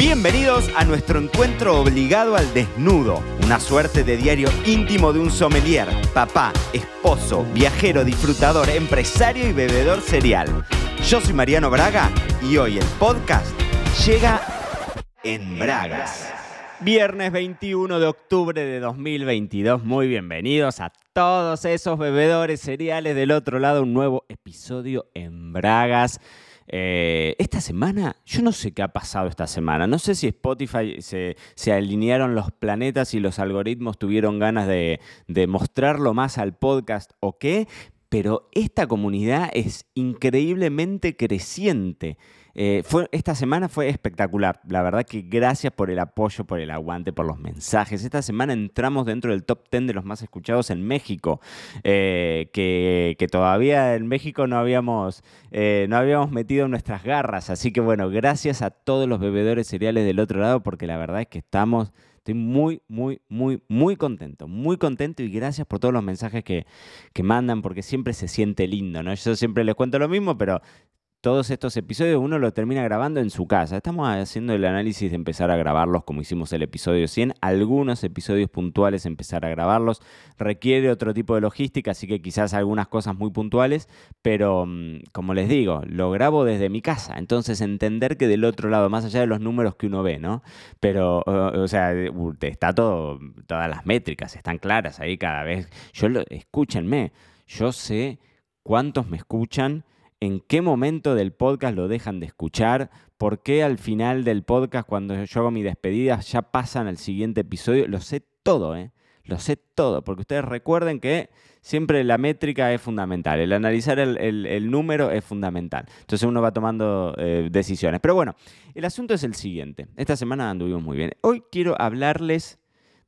Bienvenidos a nuestro encuentro obligado al desnudo, una suerte de diario íntimo de un sommelier, papá, esposo, viajero, disfrutador, empresario y bebedor serial. Yo soy Mariano Braga y hoy el podcast llega en Bragas. Viernes 21 de octubre de 2022, muy bienvenidos a todos esos bebedores cereales del otro lado, un nuevo episodio en Bragas. Eh, esta semana, yo no sé qué ha pasado esta semana. No sé si Spotify se, alinearon los planetas y los algoritmos tuvieron ganas de, de mostrarlo más al podcast o qué, pero esta comunidad es increíblemente creciente. Eh, fue, esta semana fue espectacular. La verdad que gracias por el apoyo, por el aguante, por los mensajes. Esta semana entramos dentro del top 10 de los más escuchados en México, eh, que, todavía en México no habíamos, eh, no habíamos metido nuestras garras. Así que bueno, gracias a todos los bebedores cereales del otro lado, porque la verdad es que estamos... Estoy muy, muy, muy, muy contento, muy contento y gracias por todos los mensajes que, que mandan porque siempre se siente lindo, ¿no? Yo siempre les cuento lo mismo, pero todos estos episodios uno lo termina grabando en su casa. Estamos haciendo el análisis de empezar a grabarlos como hicimos el episodio 100. Algunos episodios puntuales empezar a grabarlos requiere otro tipo de logística, así que quizás algunas cosas muy puntuales, pero mm, como les digo, lo grabo desde mi casa. Entonces entender que del otro lado, más allá de los números que uno ve, ¿no? Pero, o, sea, está todo, todas las métricas están claras ahí cada vez. Yo lo, escúchenme, yo sé cuántos me escuchan en qué momento del podcast lo dejan de escuchar, por qué al final del podcast, cuando yo hago mi despedida, ya pasan al siguiente episodio. Lo sé todo, ¿eh? Lo sé todo, porque ustedes recuerden que siempre la métrica es fundamental, el analizar el, número es fundamental. Entonces uno va tomando eh, decisiones. Pero bueno, el asunto es el siguiente. Esta semana anduvimos muy bien. Hoy quiero hablarles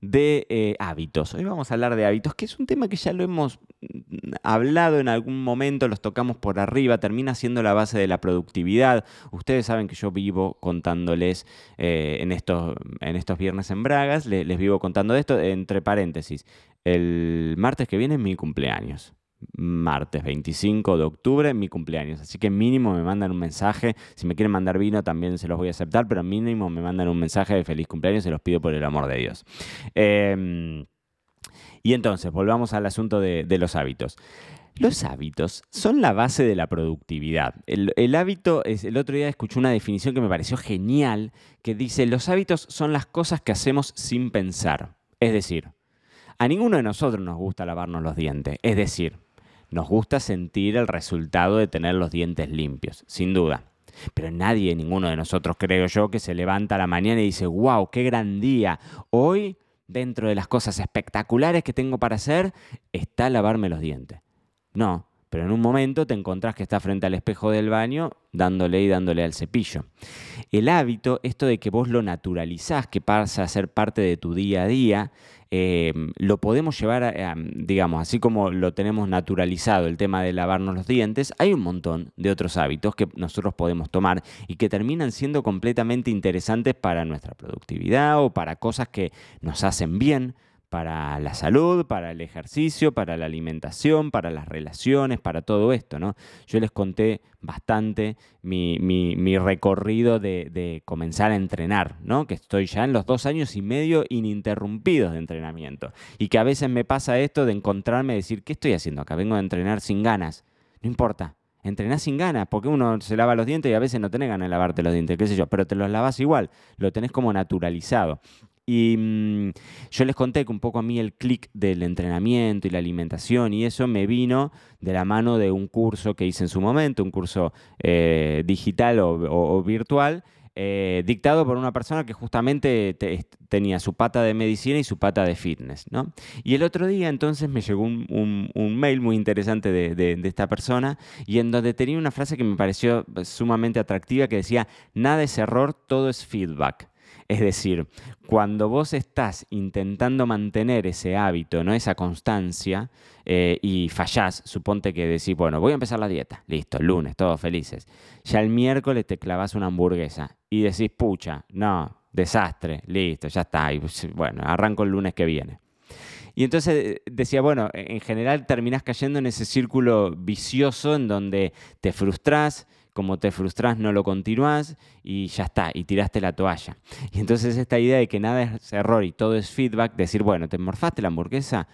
de eh, hábitos. Hoy vamos a hablar de hábitos, que es un tema que ya lo hemos hablado en algún momento, los tocamos por arriba, termina siendo la base de la productividad. Ustedes saben que yo vivo contándoles eh, en, estos, en estos viernes en Bragas, les, vivo contando esto, entre paréntesis. El martes que viene es mi cumpleaños martes 25 de octubre, mi cumpleaños. Así que mínimo me mandan un mensaje. Si me quieren mandar vino también se los voy a aceptar, pero mínimo me mandan un mensaje de feliz cumpleaños, se los pido por el amor de Dios. Em, y entonces, volvamos al asunto de, los hábitos. Los hábitos son la base de la productividad. El, hábito, es, el otro día escuché una definición que me pareció genial, que dice, los hábitos son las cosas que hacemos sin pensar. Es decir, a ninguno de nosotros nos gusta lavarnos los dientes. Es decir, nos gusta sentir el resultado de tener los dientes limpios, sin duda. Pero nadie, ninguno de nosotros, creo yo, que se levanta a la mañana y dice, wow, qué gran día. Hoy, dentro de las cosas espectaculares que tengo para hacer, está lavarme los dientes. No, pero en un momento te encontrás que está frente al espejo del baño dándole y dándole al cepillo. El hábito, esto de que vos lo naturalizás, que pasa a ser parte de tu día a día, Em, lo podemos llevar, a, digamos, así como lo tenemos naturalizado el tema de lavarnos los dientes, hay un montón de otros hábitos que nosotros podemos tomar y que terminan siendo completamente interesantes para nuestra productividad o para cosas que nos hacen bien para la salud, para el ejercicio, para la alimentación, para las relaciones, para todo esto, ¿no? Yo les conté bastante mi, recorrido de, comenzar a entrenar, ¿no? Que estoy ya en los dos años y medio ininterrumpidos de entrenamiento. Y que a veces me pasa esto de encontrarme y decir, ¿qué estoy haciendo acá? Vengo a entrenar sin ganas. No importa, entrenás sin ganas, porque uno se lava los dientes y a veces no tenés ganas de lavarte los dientes, qué sé yo, pero te los lavas igual, lo tenés como naturalizado. Y mm, yo les conté que un poco a mí el clic del entrenamiento y la alimentación y eso me vino de la mano de un curso que hice en su momento, un curso eh, digital o, virtual, eh, dictado por una persona que justamente tenía su pata de medicina y su pata de fitness. ¿no? Y el otro día entonces me llegó un, mail muy interesante de, de, esta persona y en donde tenía una frase que me pareció sumamente atractiva que decía, nada es error, todo es feedback. Es decir, cuando vos estás intentando mantener ese hábito, ¿no? esa constancia, eh, y fallás, suponte que decís, bueno, voy a empezar la dieta, listo, lunes, todos felices. Ya el miércoles te clavas una hamburguesa y decís, pucha, no, desastre, listo, ya está, y pues, bueno, arranco el lunes que viene. Y entonces eh, decía, bueno, en general terminás cayendo en ese círculo vicioso en donde te frustrás, como te frustras no lo continúas y ya está, y tiraste la toalla. Y entonces esta idea de que nada es error y todo es feedback, decir, bueno, te morfaste la hamburguesa,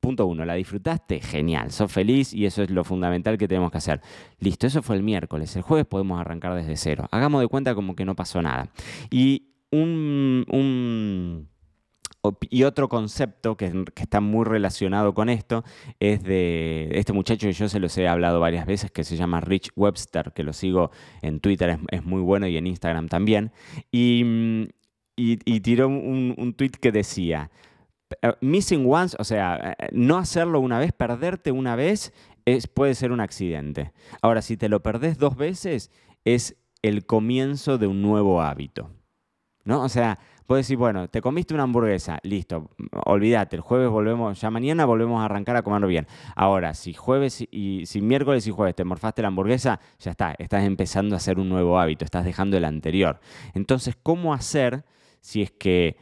punto uno, ¿la disfrutaste? Genial, sos feliz y eso es lo fundamental que tenemos que hacer. Listo, eso fue el miércoles, el jueves podemos arrancar desde cero. Hagamos de cuenta como que no pasó nada. Y un y otro concepto que, está muy relacionado con esto es de este muchacho que yo se los he hablado varias veces, que se llama Rich Webster, que lo sigo en Twitter, es, muy bueno, y en Instagram también. Y, tiró un, tweet que decía, eh, missing once, o sea, eh, no hacerlo una vez, perderte una vez, es, puede ser un accidente. Ahora, si te lo perdés dos veces, es el comienzo de un nuevo hábito. ¿No? O sea, Puedes decir, bueno, te comiste una hamburguesa, listo, olvídate, el jueves volvemos, ya mañana volvemos a arrancar a comerlo bien. Ahora, si jueves y si miércoles y jueves te morfaste la hamburguesa, ya está, estás empezando a hacer un nuevo hábito, estás dejando el anterior. Entonces, ¿cómo hacer si es que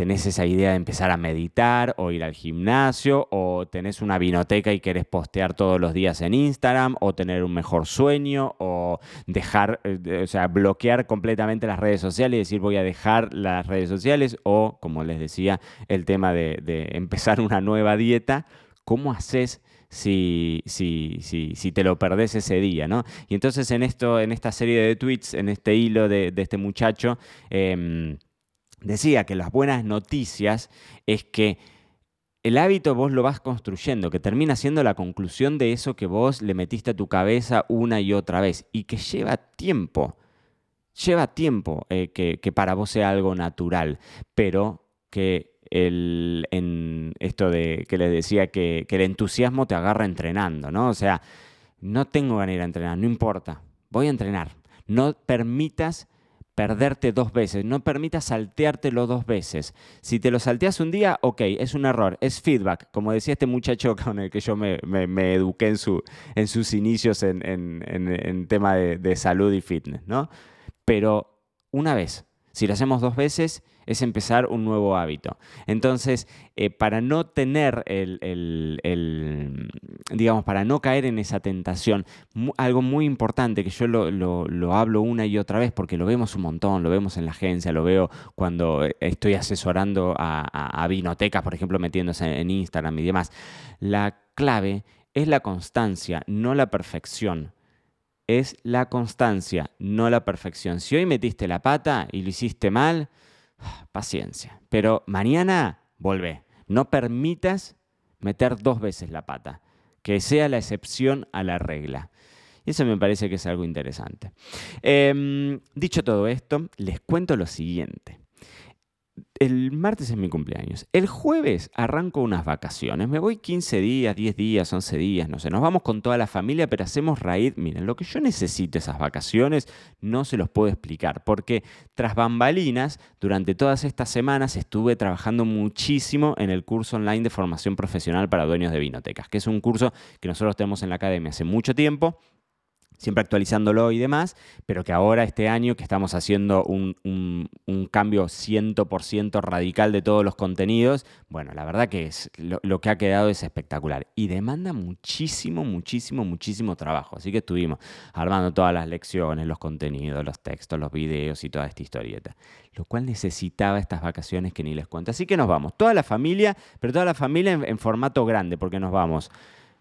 tenés esa idea de empezar a meditar o ir al gimnasio o tenés una vinoteca y querés postear todos los días en Instagram o tener un mejor sueño o dejar, eh, o sea, bloquear completamente las redes sociales y decir voy a dejar las redes sociales o, como les decía, el tema de, empezar una nueva dieta, ¿cómo haces? Si, si, si, si, te lo perdés ese día, ¿no? Y entonces en esto, en esta serie de tweets, en este hilo de, este muchacho, em, decía que las buenas noticias es que el hábito vos lo vas construyendo, que termina siendo la conclusión de eso que vos le metiste a tu cabeza una y otra vez y que lleva tiempo. Lleva tiempo eh, que, para vos sea algo natural, pero que el, en esto de que les decía que, el entusiasmo te agarra entrenando, ¿no? O sea, no tengo ganas de ir a entrenar, no importa, voy a entrenar. No permitas perderte dos veces, no permitas salteártelo dos veces. Si te lo salteas un día, ok, es un error, es feedback, como decía este muchacho con el que yo me, eduqué en, su, en, sus inicios en, en, tema de, de salud y fitness, ¿no? Pero una vez, si lo hacemos dos veces, es empezar un nuevo hábito. Entonces, eh, para no tener el, digamos, para no caer en esa tentación, algo muy importante que yo lo, hablo una y otra vez porque lo vemos un montón, lo vemos en la agencia, lo veo cuando eh, estoy asesorando a, a, vinotecas, por ejemplo, metiéndose en Instagram y demás. La clave es la constancia, no la perfección es la constancia, no la perfección. Si hoy metiste la pata y lo hiciste mal, paciencia. Pero mañana volvé. No permitas meter dos veces la pata. Que sea la excepción a la regla. Eso me parece que es algo interesante. Em, dicho todo esto, les cuento lo siguiente el martes es mi cumpleaños. El jueves arranco unas vacaciones. Me voy 15 días, 10 días, 11 días, no sé. Nos vamos con toda la familia, pero hacemos raíz. Miren, lo que yo necesito esas vacaciones no se los puedo explicar, porque tras bambalinas, durante todas estas semanas estuve trabajando muchísimo en el curso online de formación profesional para dueños de vinotecas, que es un curso que nosotros tenemos en la academia hace mucho tiempo siempre actualizándolo y demás, pero que ahora este año que estamos haciendo un, cambio 100% radical de todos los contenidos, bueno, la verdad que es, lo, que ha quedado es espectacular y demanda muchísimo, muchísimo, muchísimo trabajo. Así que estuvimos armando todas las lecciones, los contenidos, los textos, los videos y toda esta historieta, lo cual necesitaba estas vacaciones que ni les cuento. Así que nos vamos, toda la familia, pero toda la familia en formato grande, porque nos vamos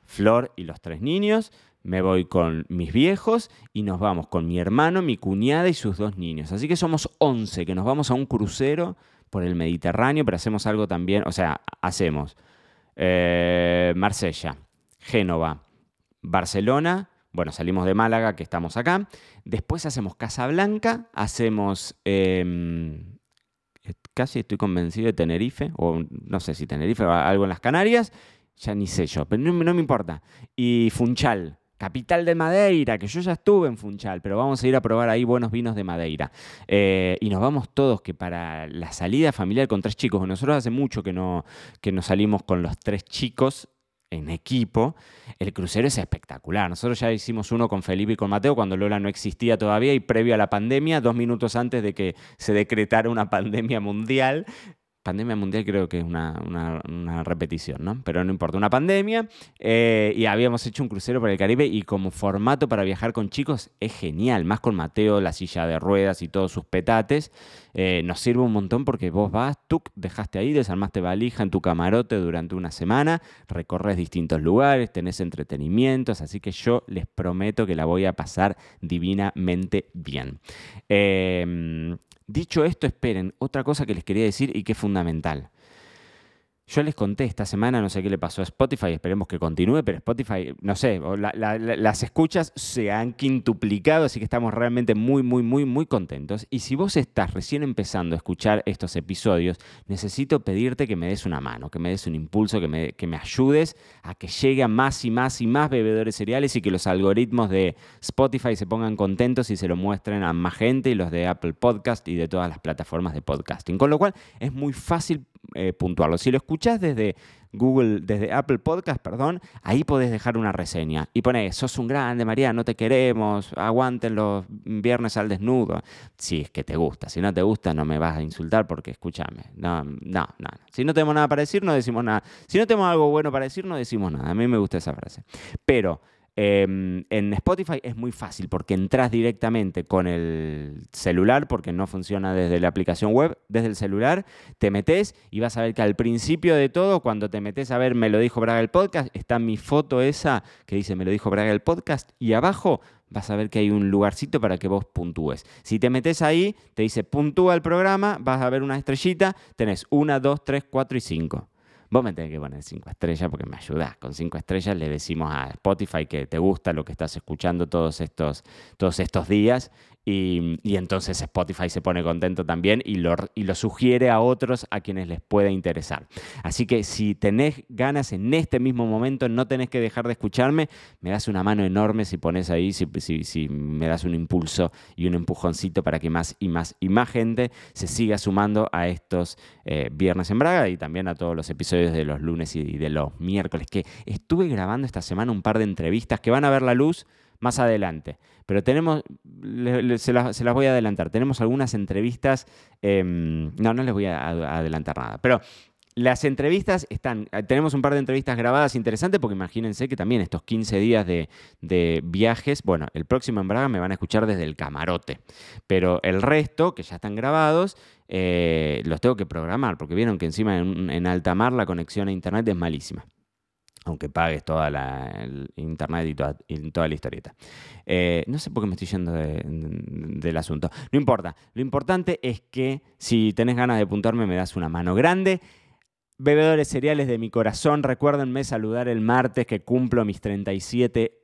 Flor y los tres niños, me voy con mis viejos y nos vamos con mi hermano, mi cuñada y sus dos niños. Así que somos 11 que nos vamos a un crucero por el Mediterráneo, pero hacemos algo también, o sea, hacemos eh, Marsella, Génova, Barcelona, bueno, salimos de Málaga, que estamos acá, después hacemos Casablanca, hacemos... Em, casi estoy convencido de Tenerife, o no sé si Tenerife o algo en las Canarias, ya ni sé yo, pero no me importa. Y Funchal, capital de Madeira, que yo ya estuve en Funchal, pero vamos a ir a probar ahí buenos vinos de Madeira. Eh, y nos vamos todos, que para la salida familiar con tres chicos, nosotros hace mucho que no, que nos salimos con los tres chicos en equipo, el crucero es espectacular. Nosotros ya hicimos uno con Felipe y con Mateo cuando Lola no existía todavía y previo a la pandemia, dos minutos antes de que se decretara una pandemia mundial, pandemia mundial creo que es una, repetición, ¿no? Pero no importa, una pandemia eh, y habíamos hecho un crucero por el Caribe y como formato para viajar con chicos es genial, más con Mateo, la silla de ruedas y todos sus petates, eh, nos sirve un montón porque vos vas, tú dejaste ahí, desarmaste valija en tu camarote durante una semana, recorres distintos lugares, tenés entretenimientos, así que yo les prometo que la voy a pasar divinamente bien. Eh, Dicho esto, esperen, otra cosa que les quería decir y que es fundamental. Yo les conté esta semana, no sé qué le pasó a Spotify, esperemos que continúe, pero Spotify, no sé, las escuchas se han quintuplicado, así que estamos realmente muy, muy, muy, muy contentos. Y si vos estás recién empezando a escuchar estos episodios, necesito pedirte que me des una mano, que me des un impulso, que me, que me ayudes a que lleguen más y más y más bebedores cereales y que los algoritmos de Spotify se pongan contentos y se lo muestren a más gente y los de Apple Podcast y de todas las plataformas de podcasting. Con lo cual es muy fácil eh. Si lo escuchás desde Google, desde Apple Podcast, perdón, ahí podés dejar una reseña y pones, sos un grande, María, no te queremos, aguanten los viernes al desnudo. Si es que te gusta, si no te gusta no me vas a insultar porque escúchame. No, no, no. Si no tenemos nada para decir, no decimos nada. Si no tenemos algo bueno para decir, no decimos nada. A mí me gusta esa frase. Pero Em, en Spotify es muy fácil porque entras directamente con el celular, porque no funciona desde la aplicación web, desde el celular, te metes y vas a ver que al principio de todo, cuando te metes a ver Me lo dijo Braga el podcast, está mi foto esa que dice Me lo dijo Braga el podcast y abajo vas a ver que hay un lugarcito para que vos puntúes. Si te metes ahí, te dice puntúa el programa, vas a ver una estrellita, tenés una, dos, tres, cuatro y cinco. Vos me tenés que poner cinco estrellas porque me ayudás. Con cinco estrellas le decimos a Spotify que te gusta lo que estás escuchando todos estos, todos estos días y, entonces Spotify se pone contento también y lo, y lo sugiere a otros a quienes les pueda interesar. Así que si tenés ganas en este mismo momento, no tenés que dejar de escucharme, me das una mano enorme si pones ahí, si, me das un impulso y un empujoncito para que más y más y más gente se siga sumando a estos eh, viernes en Braga y también a todos los episodios de los lunes y de los miércoles, que estuve grabando esta semana un par de entrevistas que van a ver la luz más adelante. Pero tenemos, se, las, voy a adelantar, tenemos algunas entrevistas, em, no, no les voy a, adelantar nada, pero las entrevistas están, eh, tenemos un par de entrevistas grabadas interesantes porque imagínense que también estos 15 días de, viajes, bueno, el próximo en Braga me van a escuchar desde el camarote, pero el resto, que ya están grabados, eh, los tengo que programar porque vieron que encima en, en alta mar la conexión a internet es malísima aunque pagues toda la el internet y toda, la historieta. Eh, no sé por qué me estoy yendo del asunto. No importa. Lo importante es que si tenés ganas de apuntarme, me das una mano grande. Bebedores cereales de mi corazón, recuérdenme saludar el martes que cumplo mis 37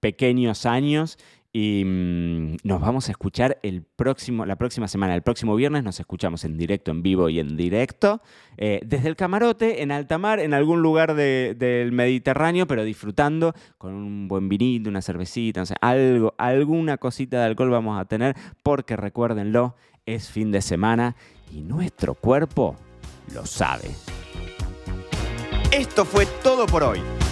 pequeños años y mm, nos vamos a escuchar el próximo, la próxima semana, el próximo viernes nos escuchamos en directo, en vivo y en directo, eh, desde el camarote, en alta mar, en algún lugar del Mediterráneo, pero disfrutando con un buen vinito, una cervecita, no sé, algo, alguna cosita de alcohol vamos a tener, porque recuérdenlo, es fin de semana y nuestro cuerpo lo sabe. Esto fue todo por hoy.